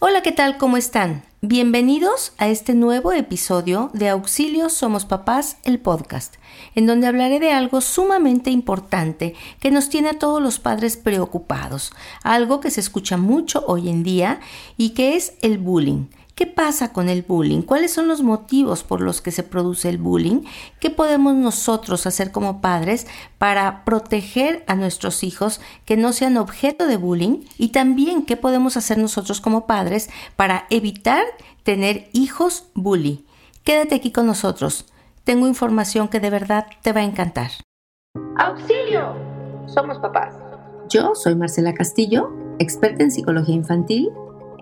Hola, ¿qué tal? ¿Cómo están? Bienvenidos a este nuevo episodio de Auxilio Somos Papás, el podcast, en donde hablaré de algo sumamente importante que nos tiene a todos los padres preocupados, algo que se escucha mucho hoy en día y que es el bullying. ¿Qué pasa con el bullying? ¿Cuáles son los motivos por los que se produce el bullying? ¿Qué podemos nosotros hacer como padres para proteger a nuestros hijos que no sean objeto de bullying? Y también qué podemos hacer nosotros como padres para evitar tener hijos bully. Quédate aquí con nosotros. Tengo información que de verdad te va a encantar. ¡Auxilio! Somos papás. Yo soy Marcela Castillo, experta en psicología infantil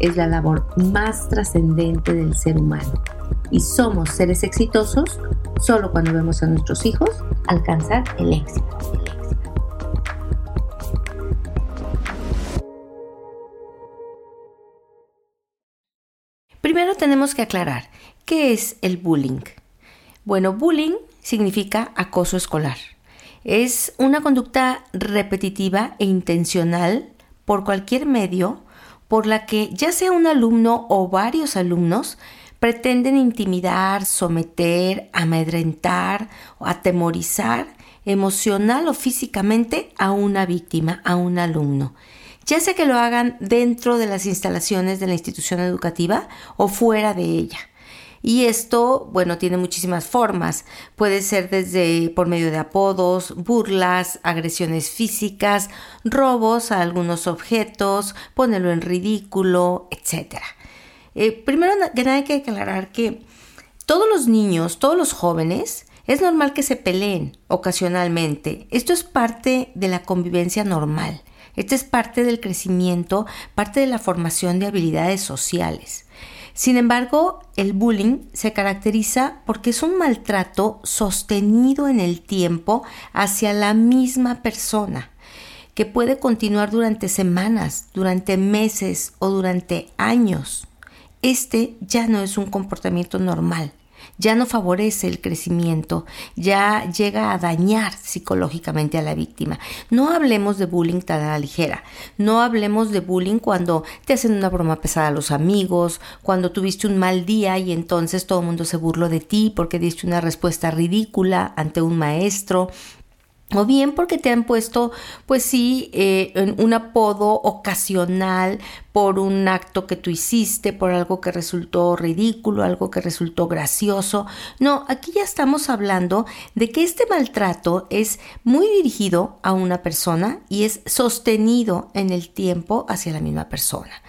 es la labor más trascendente del ser humano. Y somos seres exitosos solo cuando vemos a nuestros hijos alcanzar el éxito. Primero tenemos que aclarar, ¿qué es el bullying? Bueno, bullying significa acoso escolar. Es una conducta repetitiva e intencional por cualquier medio por la que ya sea un alumno o varios alumnos pretenden intimidar, someter, amedrentar o atemorizar emocional o físicamente a una víctima, a un alumno. Ya sea que lo hagan dentro de las instalaciones de la institución educativa o fuera de ella. Y esto, bueno, tiene muchísimas formas. Puede ser desde por medio de apodos, burlas, agresiones físicas, robos a algunos objetos, ponerlo en ridículo, etc. Eh, primero que nada hay que aclarar que todos los niños, todos los jóvenes, es normal que se peleen ocasionalmente. Esto es parte de la convivencia normal. Esto es parte del crecimiento, parte de la formación de habilidades sociales. Sin embargo, el bullying se caracteriza porque es un maltrato sostenido en el tiempo hacia la misma persona, que puede continuar durante semanas, durante meses o durante años. Este ya no es un comportamiento normal ya no favorece el crecimiento, ya llega a dañar psicológicamente a la víctima. No hablemos de bullying tan a la ligera, no hablemos de bullying cuando te hacen una broma pesada a los amigos, cuando tuviste un mal día y entonces todo el mundo se burló de ti porque diste una respuesta ridícula ante un maestro, o bien porque te han puesto, pues sí, eh, un apodo ocasional por un acto que tú hiciste, por algo que resultó ridículo, algo que resultó gracioso. No, aquí ya estamos hablando de que este maltrato es muy dirigido a una persona y es sostenido en el tiempo hacia la misma persona.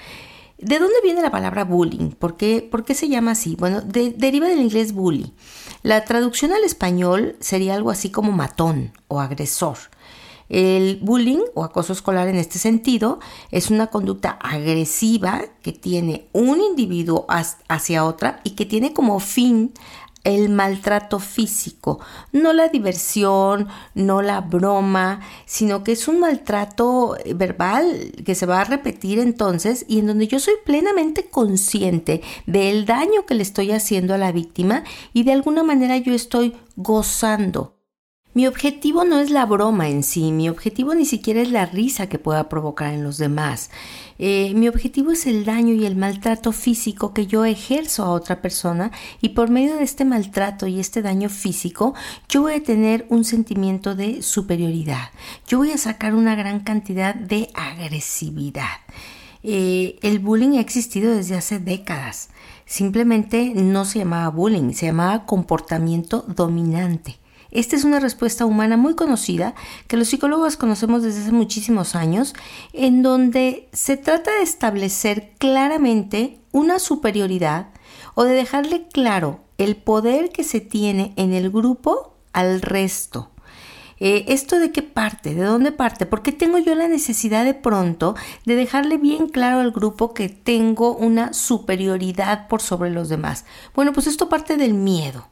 ¿De dónde viene la palabra bullying? ¿Por qué, por qué se llama así? Bueno, deriva del inglés bully. La traducción al español sería algo así como matón o agresor. El bullying o acoso escolar en este sentido es una conducta agresiva que tiene un individuo hacia otra y que tiene como fin el maltrato físico, no la diversión, no la broma, sino que es un maltrato verbal que se va a repetir entonces y en donde yo soy plenamente consciente del daño que le estoy haciendo a la víctima y de alguna manera yo estoy gozando mi objetivo no es la broma en sí, mi objetivo ni siquiera es la risa que pueda provocar en los demás. Eh, mi objetivo es el daño y el maltrato físico que yo ejerzo a otra persona y por medio de este maltrato y este daño físico yo voy a tener un sentimiento de superioridad. Yo voy a sacar una gran cantidad de agresividad. Eh, el bullying ha existido desde hace décadas. Simplemente no se llamaba bullying, se llamaba comportamiento dominante. Esta es una respuesta humana muy conocida que los psicólogos conocemos desde hace muchísimos años, en donde se trata de establecer claramente una superioridad o de dejarle claro el poder que se tiene en el grupo al resto. Eh, ¿Esto de qué parte? ¿De dónde parte? ¿Por qué tengo yo la necesidad de pronto de dejarle bien claro al grupo que tengo una superioridad por sobre los demás? Bueno, pues esto parte del miedo.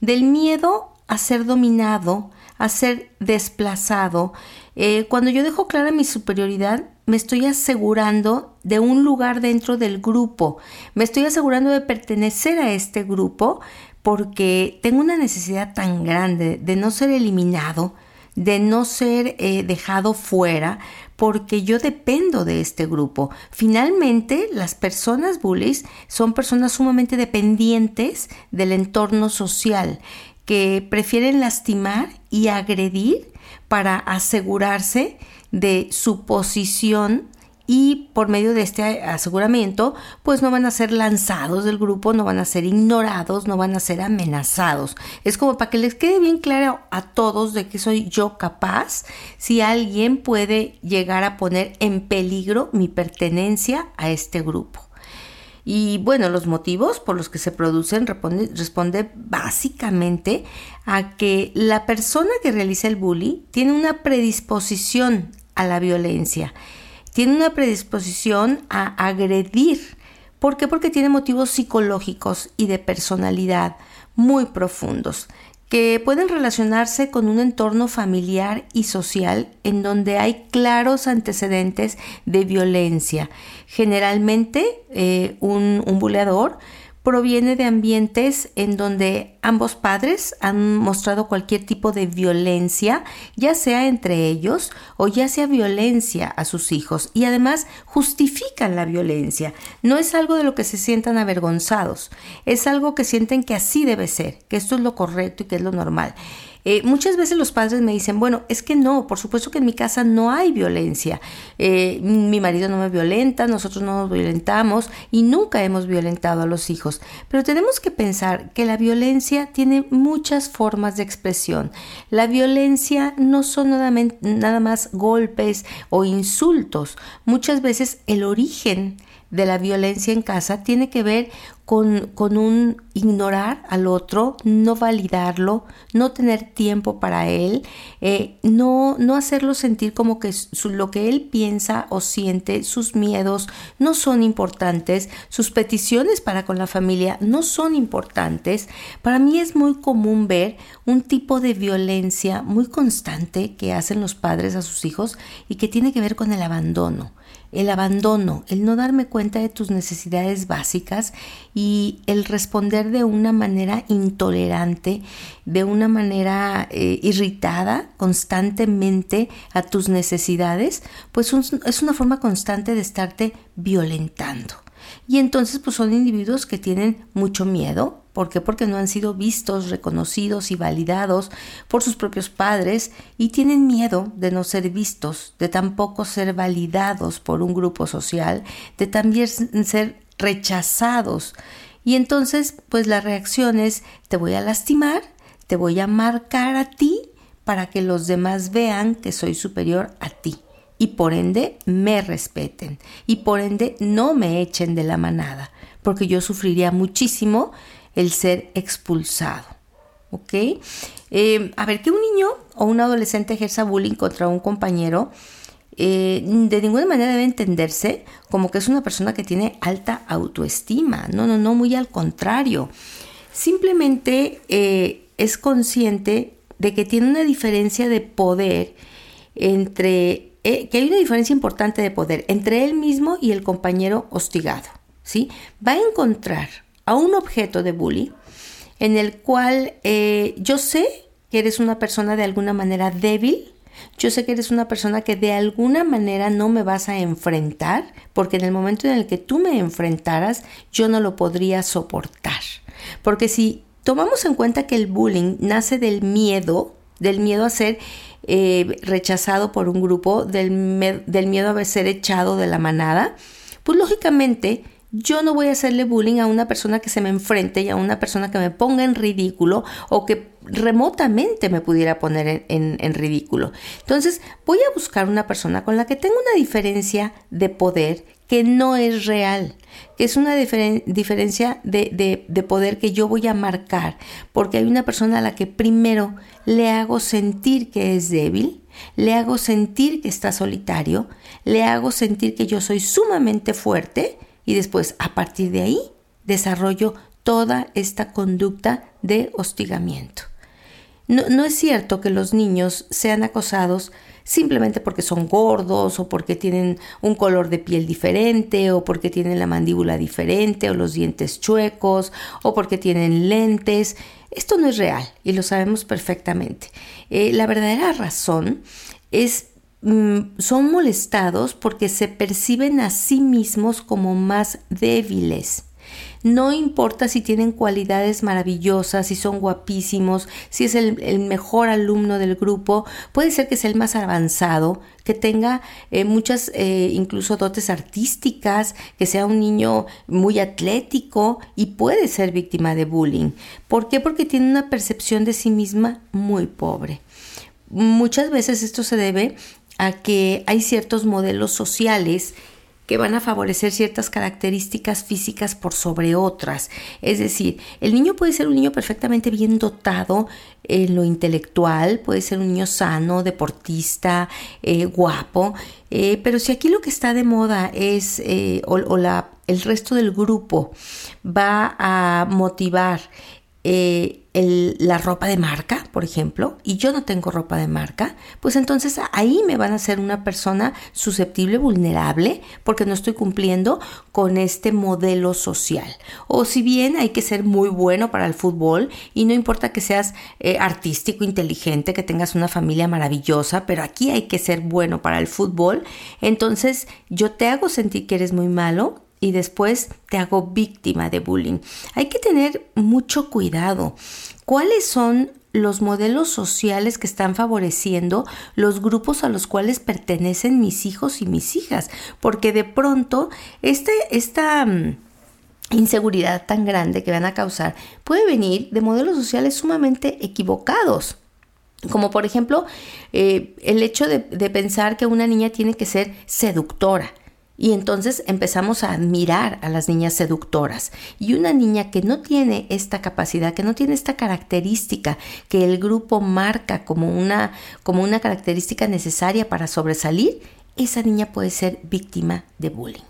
Del miedo a ser dominado, a ser desplazado. Eh, cuando yo dejo clara mi superioridad, me estoy asegurando de un lugar dentro del grupo, me estoy asegurando de pertenecer a este grupo porque tengo una necesidad tan grande de no ser eliminado, de no ser eh, dejado fuera, porque yo dependo de este grupo. Finalmente, las personas bullies son personas sumamente dependientes del entorno social que prefieren lastimar y agredir para asegurarse de su posición y por medio de este aseguramiento pues no van a ser lanzados del grupo, no van a ser ignorados, no van a ser amenazados. Es como para que les quede bien claro a todos de que soy yo capaz si alguien puede llegar a poner en peligro mi pertenencia a este grupo. Y bueno, los motivos por los que se producen responde, básicamente a que la persona que realiza el bullying tiene una predisposición a la violencia, tiene una predisposición a agredir. ¿Por qué? Porque tiene motivos psicológicos y de personalidad muy profundos que pueden relacionarse con un entorno familiar y social en donde hay claros antecedentes de violencia. Generalmente eh, un, un buleador proviene de ambientes en donde ambos padres han mostrado cualquier tipo de violencia, ya sea entre ellos o ya sea violencia a sus hijos, y además justifican la violencia. No es algo de lo que se sientan avergonzados, es algo que sienten que así debe ser, que esto es lo correcto y que es lo normal. Eh, muchas veces los padres me dicen, bueno, es que no, por supuesto que en mi casa no hay violencia. Eh, mi marido no me violenta, nosotros no nos violentamos y nunca hemos violentado a los hijos. Pero tenemos que pensar que la violencia tiene muchas formas de expresión. La violencia no son nada, nada más golpes o insultos. Muchas veces el origen de la violencia en casa tiene que ver con, un ignorar al otro, no validarlo, no tener tiempo para él, eh, no, no hacerlo sentir como que lo que él piensa o siente, sus miedos no son importantes, sus peticiones para con la familia no son importantes. Para mí es muy común ver un tipo de violencia muy constante que hacen los padres a sus hijos y que tiene que ver con el abandono el abandono, el no darme cuenta de tus necesidades básicas y el responder de una manera intolerante, de una manera eh, irritada constantemente a tus necesidades, pues es una forma constante de estarte violentando. Y entonces pues son individuos que tienen mucho miedo. ¿Por qué? Porque no han sido vistos, reconocidos y validados por sus propios padres y tienen miedo de no ser vistos, de tampoco ser validados por un grupo social, de también ser rechazados. Y entonces pues la reacción es te voy a lastimar, te voy a marcar a ti para que los demás vean que soy superior a ti y por ende me respeten y por ende no me echen de la manada, porque yo sufriría muchísimo el ser expulsado. ¿Ok? Eh, a ver, que un niño o un adolescente ejerza bullying contra un compañero, eh, de ninguna manera debe entenderse como que es una persona que tiene alta autoestima. No, no, no, muy al contrario. Simplemente eh, es consciente de que tiene una diferencia de poder entre que hay una diferencia importante de poder entre él mismo y el compañero hostigado. ¿sí? Va a encontrar a un objeto de bullying en el cual eh, yo sé que eres una persona de alguna manera débil, yo sé que eres una persona que de alguna manera no me vas a enfrentar, porque en el momento en el que tú me enfrentaras, yo no lo podría soportar. Porque si tomamos en cuenta que el bullying nace del miedo, del miedo a ser eh, rechazado por un grupo, del, del miedo a ser echado de la manada, pues lógicamente yo no voy a hacerle bullying a una persona que se me enfrente y a una persona que me ponga en ridículo o que remotamente me pudiera poner en, ridículo. Entonces voy a buscar una persona con la que tenga una diferencia de poder que no es real, que es una diferencia de, de, poder que yo voy a marcar, porque hay una persona a la que primero le hago sentir que es débil, le hago sentir que está solitario, le hago sentir que yo soy sumamente fuerte y después a partir de ahí desarrollo toda esta conducta de hostigamiento. No, no, es cierto que los niños sean acosados simplemente porque son gordos o porque tienen un color de piel diferente o porque tienen la mandíbula diferente o los dientes chuecos o porque tienen lentes. Esto no es real y lo sabemos perfectamente. Eh, la verdadera razón es son molestados porque se perciben a sí mismos como más débiles. No importa si tienen cualidades maravillosas, si son guapísimos, si es el, mejor alumno del grupo, puede ser que sea el más avanzado, que tenga eh, muchas eh, incluso dotes artísticas, que sea un niño muy atlético y puede ser víctima de bullying. ¿Por qué? Porque tiene una percepción de sí misma muy pobre. Muchas veces esto se debe a que hay ciertos modelos sociales que van a favorecer ciertas características físicas por sobre otras. Es decir, el niño puede ser un niño perfectamente bien dotado en lo intelectual, puede ser un niño sano, deportista, eh, guapo, eh, pero si aquí lo que está de moda es, eh, o, la, el resto del grupo va a motivar la ropa de marca, por ejemplo, y yo no tengo ropa de marca, pues entonces ahí me van a ser una persona susceptible, vulnerable, porque no estoy cumpliendo con este modelo social. O si bien hay que ser muy bueno para el fútbol y no importa que seas eh, artístico, inteligente, que tengas una familia maravillosa, pero aquí hay que ser bueno para el fútbol, entonces yo te hago sentir que eres muy malo y después te hago víctima de bullying. Hay que tener mucho cuidado. ¿Cuáles son los modelos sociales que están favoreciendo los grupos a los cuales pertenecen mis hijos y mis hijas? Porque de pronto este, esta mm, inseguridad tan grande que van a causar puede venir de modelos sociales sumamente equivocados. Como por ejemplo eh, el hecho de pensar que una niña tiene que ser seductora y entonces empezamos a admirar a las niñas seductoras. Y una niña que no tiene esta capacidad, que no tiene esta característica que el grupo marca como una, como una característica necesaria para sobresalir, esa niña puede ser víctima de bullying.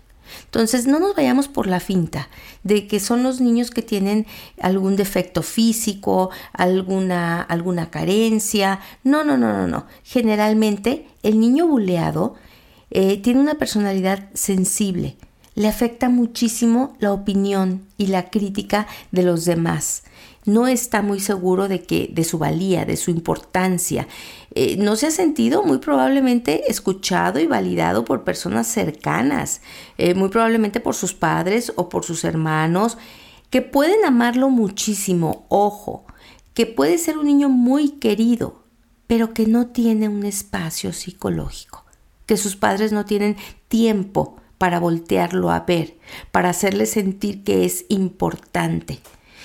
Entonces no nos vayamos por la finta de que son los niños que tienen algún defecto físico, alguna, alguna carencia. No, no, no, no, no. Generalmente el niño buleado eh, tiene una personalidad sensible, le afecta muchísimo la opinión y la crítica de los demás. No está muy seguro de que de su valía, de su importancia. Eh, no se ha sentido muy probablemente escuchado y validado por personas cercanas, eh, muy probablemente por sus padres o por sus hermanos, que pueden amarlo muchísimo, ojo, que puede ser un niño muy querido, pero que no tiene un espacio psicológico que sus padres no tienen tiempo para voltearlo a ver, para hacerle sentir que es importante.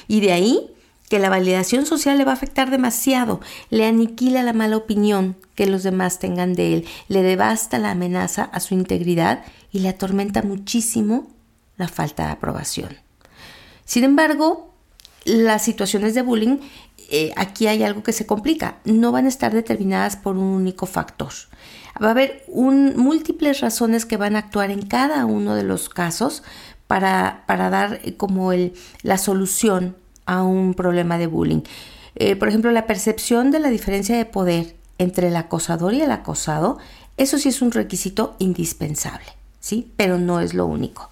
Y de ahí que la validación social le va a afectar demasiado, le aniquila la mala opinión que los demás tengan de él, le devasta la amenaza a su integridad y le atormenta muchísimo la falta de aprobación. Sin embargo, las situaciones de bullying, eh, aquí hay algo que se complica, no van a estar determinadas por un único factor. Va a haber múltiples razones que van a actuar en cada uno de los casos para, para dar eh, como el, la solución a un problema de bullying. Eh, por ejemplo, la percepción de la diferencia de poder entre el acosador y el acosado, eso sí es un requisito indispensable, ¿sí? Pero no es lo único.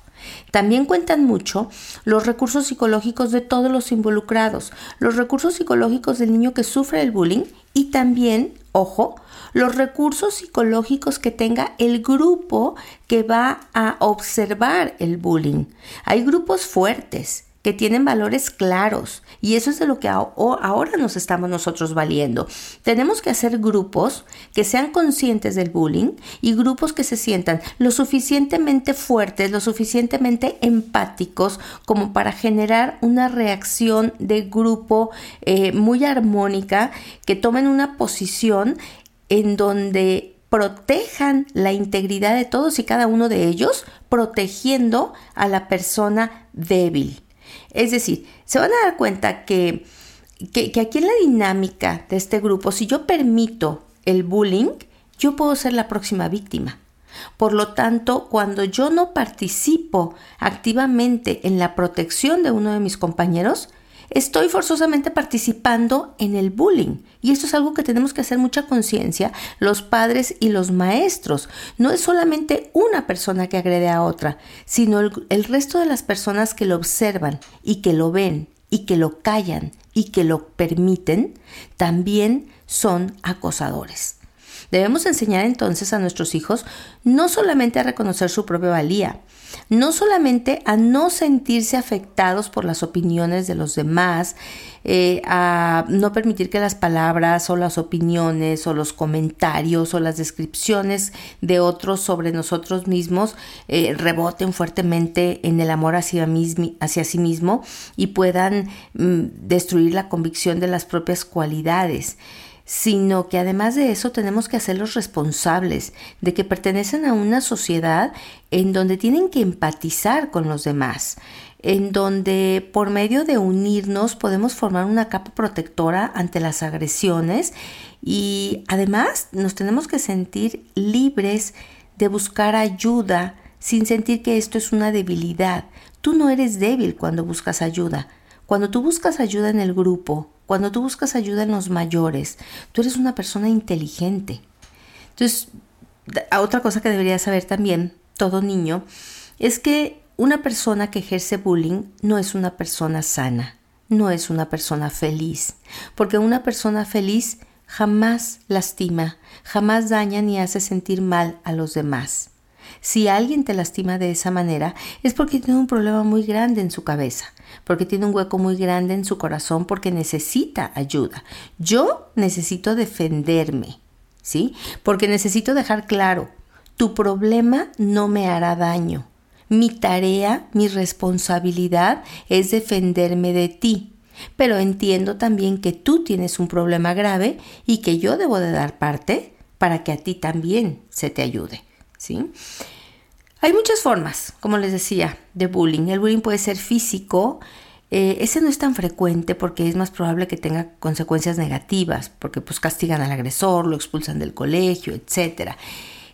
También cuentan mucho los recursos psicológicos de todos los involucrados, los recursos psicológicos del niño que sufre el bullying y también, ojo, los recursos psicológicos que tenga el grupo que va a observar el bullying. Hay grupos fuertes que tienen valores claros y eso es de lo que ahora nos estamos nosotros valiendo. Tenemos que hacer grupos que sean conscientes del bullying y grupos que se sientan lo suficientemente fuertes, lo suficientemente empáticos como para generar una reacción de grupo eh, muy armónica, que tomen una posición en donde protejan la integridad de todos y cada uno de ellos, protegiendo a la persona débil. Es decir, se van a dar cuenta que, que, aquí en la dinámica de este grupo, si yo permito el bullying, yo puedo ser la próxima víctima. Por lo tanto, cuando yo no participo activamente en la protección de uno de mis compañeros, estoy forzosamente participando en el bullying. Y esto es algo que tenemos que hacer mucha conciencia los padres y los maestros. No es solamente una persona que agrede a otra, sino el, resto de las personas que lo observan y que lo ven y que lo callan y que lo permiten, también son acosadores. Debemos enseñar entonces a nuestros hijos no solamente a reconocer su propia valía, no solamente a no sentirse afectados por las opiniones de los demás, eh, a no permitir que las palabras o las opiniones o los comentarios o las descripciones de otros sobre nosotros mismos eh, reboten fuertemente en el amor hacia, hacia sí mismo y puedan mm, destruir la convicción de las propias cualidades sino que además de eso tenemos que hacerlos responsables de que pertenecen a una sociedad en donde tienen que empatizar con los demás, en donde por medio de unirnos podemos formar una capa protectora ante las agresiones y además nos tenemos que sentir libres de buscar ayuda sin sentir que esto es una debilidad. Tú no eres débil cuando buscas ayuda. Cuando tú buscas ayuda en el grupo, cuando tú buscas ayuda en los mayores, tú eres una persona inteligente. Entonces, otra cosa que debería saber también todo niño es que una persona que ejerce bullying no es una persona sana, no es una persona feliz, porque una persona feliz jamás lastima, jamás daña ni hace sentir mal a los demás. Si alguien te lastima de esa manera es porque tiene un problema muy grande en su cabeza, porque tiene un hueco muy grande en su corazón, porque necesita ayuda. Yo necesito defenderme, ¿sí? Porque necesito dejar claro, tu problema no me hará daño. Mi tarea, mi responsabilidad es defenderme de ti. Pero entiendo también que tú tienes un problema grave y que yo debo de dar parte para que a ti también se te ayude. ¿sí? Hay muchas formas, como les decía, de bullying. El bullying puede ser físico, eh, ese no es tan frecuente porque es más probable que tenga consecuencias negativas, porque pues castigan al agresor, lo expulsan del colegio, etc.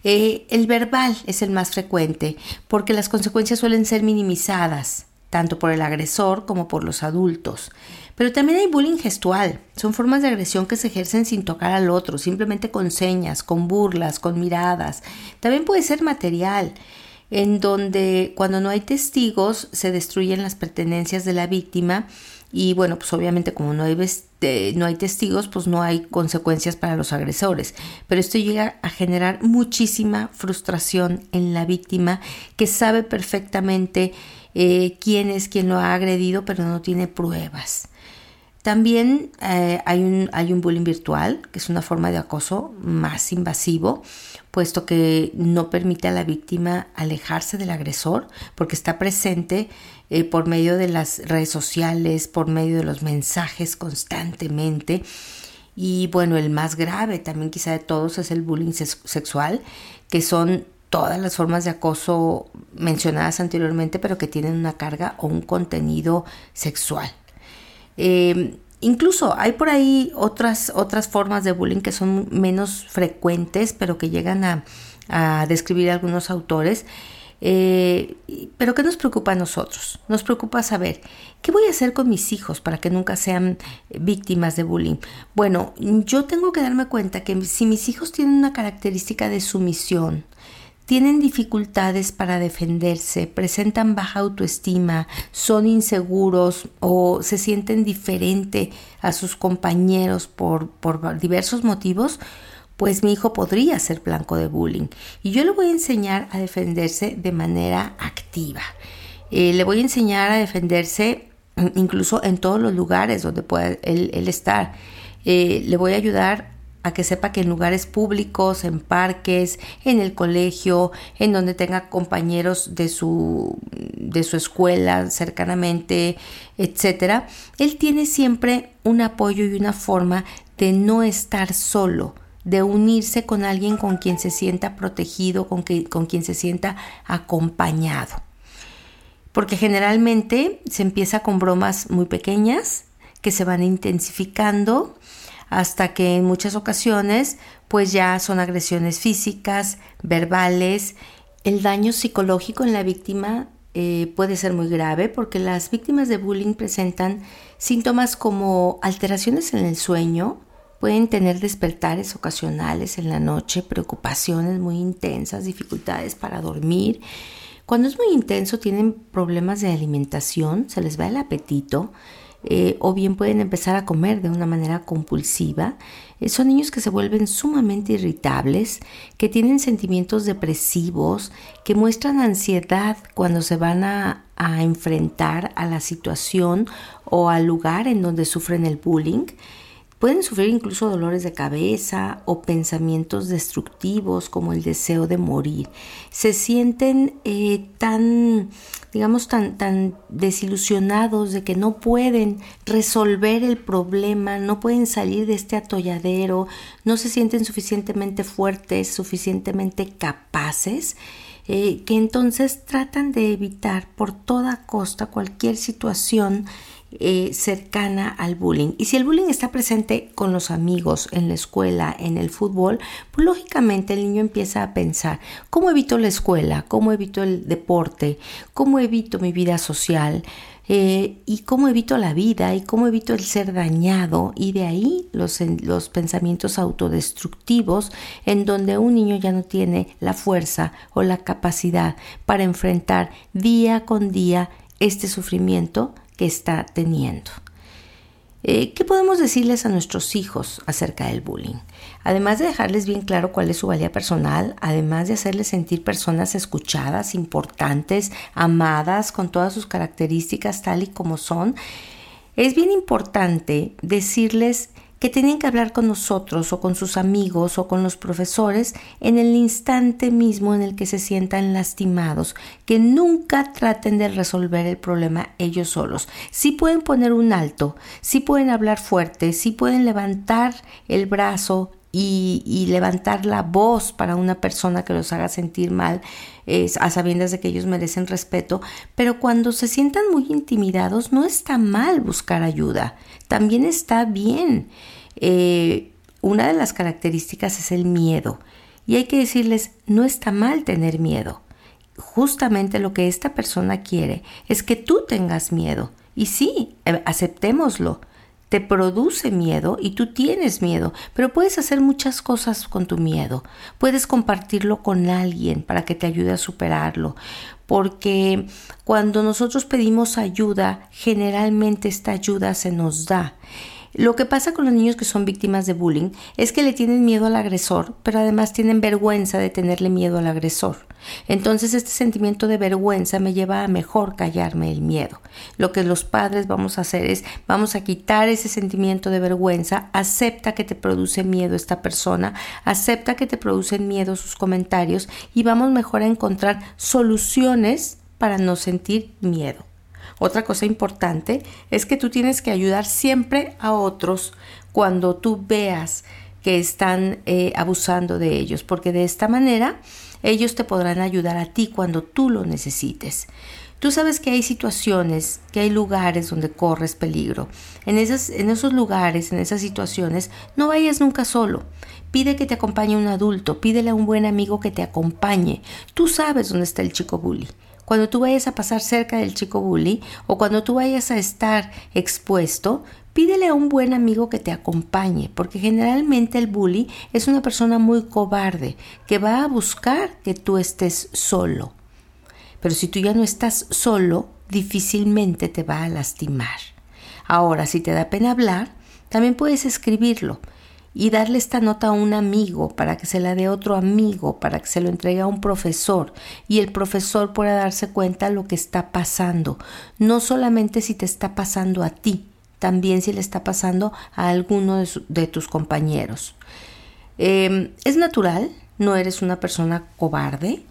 Eh, el verbal es el más frecuente porque las consecuencias suelen ser minimizadas, tanto por el agresor como por los adultos. Pero también hay bullying gestual. Son formas de agresión que se ejercen sin tocar al otro, simplemente con señas, con burlas, con miradas. También puede ser material, en donde cuando no hay testigos se destruyen las pertenencias de la víctima y bueno, pues obviamente como no hay, no hay testigos, pues no hay consecuencias para los agresores. Pero esto llega a generar muchísima frustración en la víctima que sabe perfectamente eh, quién es quien lo ha agredido, pero no tiene pruebas. También eh, hay, un, hay un bullying virtual, que es una forma de acoso más invasivo, puesto que no permite a la víctima alejarse del agresor, porque está presente eh, por medio de las redes sociales, por medio de los mensajes constantemente. Y bueno, el más grave también quizá de todos es el bullying sexual, que son todas las formas de acoso mencionadas anteriormente, pero que tienen una carga o un contenido sexual. Eh, incluso hay por ahí otras, otras formas de bullying que son menos frecuentes, pero que llegan a, describir algunos autores. Eh, pero ¿qué nos preocupa a nosotros? Nos preocupa saber qué voy a hacer con mis hijos para que nunca sean víctimas de bullying. Bueno, yo tengo que darme cuenta que si mis hijos tienen una característica de sumisión, tienen dificultades para defenderse, presentan baja autoestima, son inseguros o se sienten diferente a sus compañeros por, por diversos motivos, pues mi hijo podría ser blanco de bullying. Y yo le voy a enseñar a defenderse de manera activa. Eh, le voy a enseñar a defenderse incluso en todos los lugares donde pueda él, estar. Eh, le voy a ayudar que sepa que en lugares públicos, en parques, en el colegio, en donde tenga compañeros de su, de su escuela cercanamente, etcétera, él tiene siempre un apoyo y una forma de no estar solo, de unirse con alguien con quien se sienta protegido, con, que, con quien se sienta acompañado. Porque generalmente se empieza con bromas muy pequeñas que se van intensificando hasta que en muchas ocasiones pues ya son agresiones físicas, verbales. El daño psicológico en la víctima eh, puede ser muy grave porque las víctimas de bullying presentan síntomas como alteraciones en el sueño, pueden tener despertares ocasionales en la noche, preocupaciones muy intensas, dificultades para dormir. Cuando es muy intenso tienen problemas de alimentación, se les va el apetito, eh, o bien pueden empezar a comer de una manera compulsiva. Eh, son niños que se vuelven sumamente irritables, que tienen sentimientos depresivos, que muestran ansiedad cuando se van a enfrentar a la situación o al lugar en donde sufren el bullying. Pueden sufrir incluso dolores de cabeza o pensamientos destructivos como el deseo de morir. Se sienten eh, tan, digamos, tan, tan desilusionados de que no pueden resolver el problema, no pueden salir de este atolladero, no se sienten suficientemente fuertes, suficientemente capaces. Eh, que entonces tratan de evitar por toda costa cualquier situación eh, cercana al bullying. Y si el bullying está presente con los amigos, en la escuela, en el fútbol, pues lógicamente el niño empieza a pensar, ¿cómo evito la escuela? ¿Cómo evito el deporte? ¿Cómo evito mi vida social? Eh, y cómo evito la vida y cómo evito el ser dañado y de ahí los, los pensamientos autodestructivos en donde un niño ya no tiene la fuerza o la capacidad para enfrentar día con día este sufrimiento que está teniendo. Eh, ¿Qué podemos decirles a nuestros hijos acerca del bullying? Además de dejarles bien claro cuál es su valía personal, además de hacerles sentir personas escuchadas, importantes, amadas, con todas sus características tal y como son, es bien importante decirles que tienen que hablar con nosotros o con sus amigos o con los profesores en el instante mismo en el que se sientan lastimados, que nunca traten de resolver el problema ellos solos. Sí pueden poner un alto, sí pueden hablar fuerte, sí pueden levantar el brazo y, levantar la voz para una persona que los haga sentir mal, a sabiendas de que ellos merecen respeto, pero cuando se sientan muy intimidados no está mal buscar ayuda, también está bien. Eh, una de las características es el miedo y hay que decirles, no está mal tener miedo. Justamente lo que esta persona quiere es que tú tengas miedo. Y sí, eh, aceptémoslo te produce miedo y tú tienes miedo, pero puedes hacer muchas cosas con tu miedo. Puedes compartirlo con alguien para que te ayude a superarlo, porque cuando nosotros pedimos ayuda, generalmente esta ayuda se nos da. Lo que pasa con los niños que son víctimas de bullying es que le tienen miedo al agresor, pero además tienen vergüenza de tenerle miedo al agresor. Entonces este sentimiento de vergüenza me lleva a mejor callarme el miedo. Lo que los padres vamos a hacer es vamos a quitar ese sentimiento de vergüenza, acepta que te produce miedo esta persona, acepta que te producen miedo sus comentarios y vamos mejor a encontrar soluciones para no sentir miedo. Otra cosa importante es que tú tienes que ayudar siempre a otros cuando tú veas que están eh, abusando de ellos, porque de esta manera ellos te podrán ayudar a ti cuando tú lo necesites. Tú sabes que hay situaciones, que hay lugares donde corres peligro. En, en esos lugares, en esas situaciones, no vayas nunca solo. Pide que te acompañe un adulto, pídele a un buen amigo que te acompañe. Tú sabes dónde está el chico bully cuando tú vayas a pasar cerca del chico bully o cuando tú vayas a estar expuesto, pídele a un buen amigo que te acompañe, porque generalmente el bully es una persona muy cobarde que va a buscar que tú estés solo. Pero si tú ya no estás solo, difícilmente te va a lastimar. Ahora, si te da pena hablar, también puedes escribirlo y darle esta nota a un amigo para que se la dé otro amigo, para que se lo entregue a un profesor y el profesor pueda darse cuenta de lo que está pasando. No solamente si te está pasando a ti, también si le está pasando a alguno de, tus compañeros. Em, es natural, no eres una persona cobarde,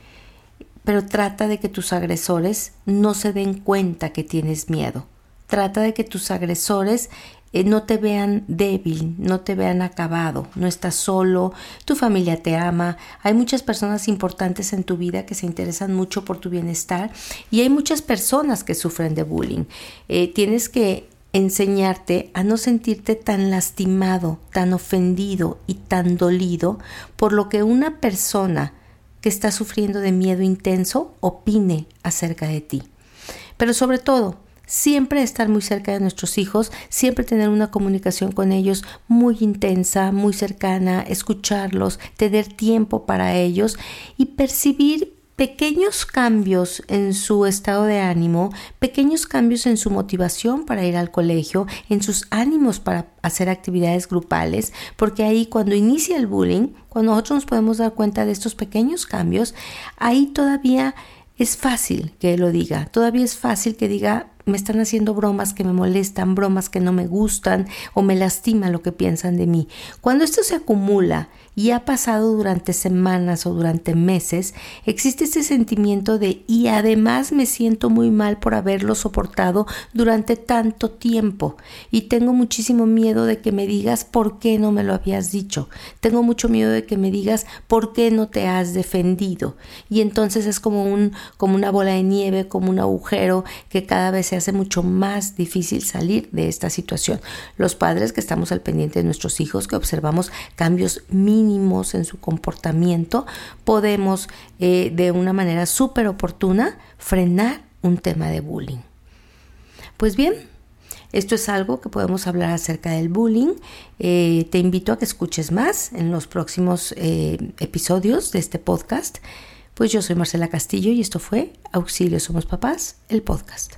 pero trata de que tus agresores no se den cuenta que tienes miedo. Trata de que tus agresores eh, no te vean débil, no te vean acabado, no estás solo, tu familia te ama, hay muchas personas importantes en tu vida que se interesan mucho por tu bienestar y hay muchas personas que sufren de bullying. Eh, tienes que enseñarte a no sentirte tan lastimado, tan ofendido y tan dolido por lo que una persona que está sufriendo de miedo intenso opine acerca de ti. Pero sobre todo, siempre estar muy cerca de nuestros hijos, siempre tener una comunicación con ellos muy intensa, muy cercana, escucharlos, tener tiempo para ellos y percibir pequeños cambios en su estado de ánimo, pequeños cambios en su motivación para ir al colegio, en sus ánimos para hacer actividades grupales, porque ahí cuando inicia el bullying, cuando nosotros nos podemos dar cuenta de estos pequeños cambios, ahí todavía es fácil que lo diga, todavía es fácil que diga me están haciendo bromas que me molestan, bromas que no me gustan o me lastima lo que piensan de mí. Cuando esto se acumula y ha pasado durante semanas o durante meses, existe ese sentimiento de y además me siento muy mal por haberlo soportado durante tanto tiempo y tengo muchísimo miedo de que me digas por qué no me lo habías dicho. Tengo mucho miedo de que me digas por qué no te has defendido. Y entonces es como un como una bola de nieve, como un agujero que cada vez se hace mucho más difícil salir de esta situación. Los padres que estamos al pendiente de nuestros hijos, que observamos cambios en su comportamiento, podemos eh, de una manera súper oportuna frenar un tema de bullying. Pues bien, esto es algo que podemos hablar acerca del bullying. Eh, te invito a que escuches más en los próximos eh, episodios de este podcast. Pues yo soy Marcela Castillo y esto fue Auxilio Somos Papás, el podcast.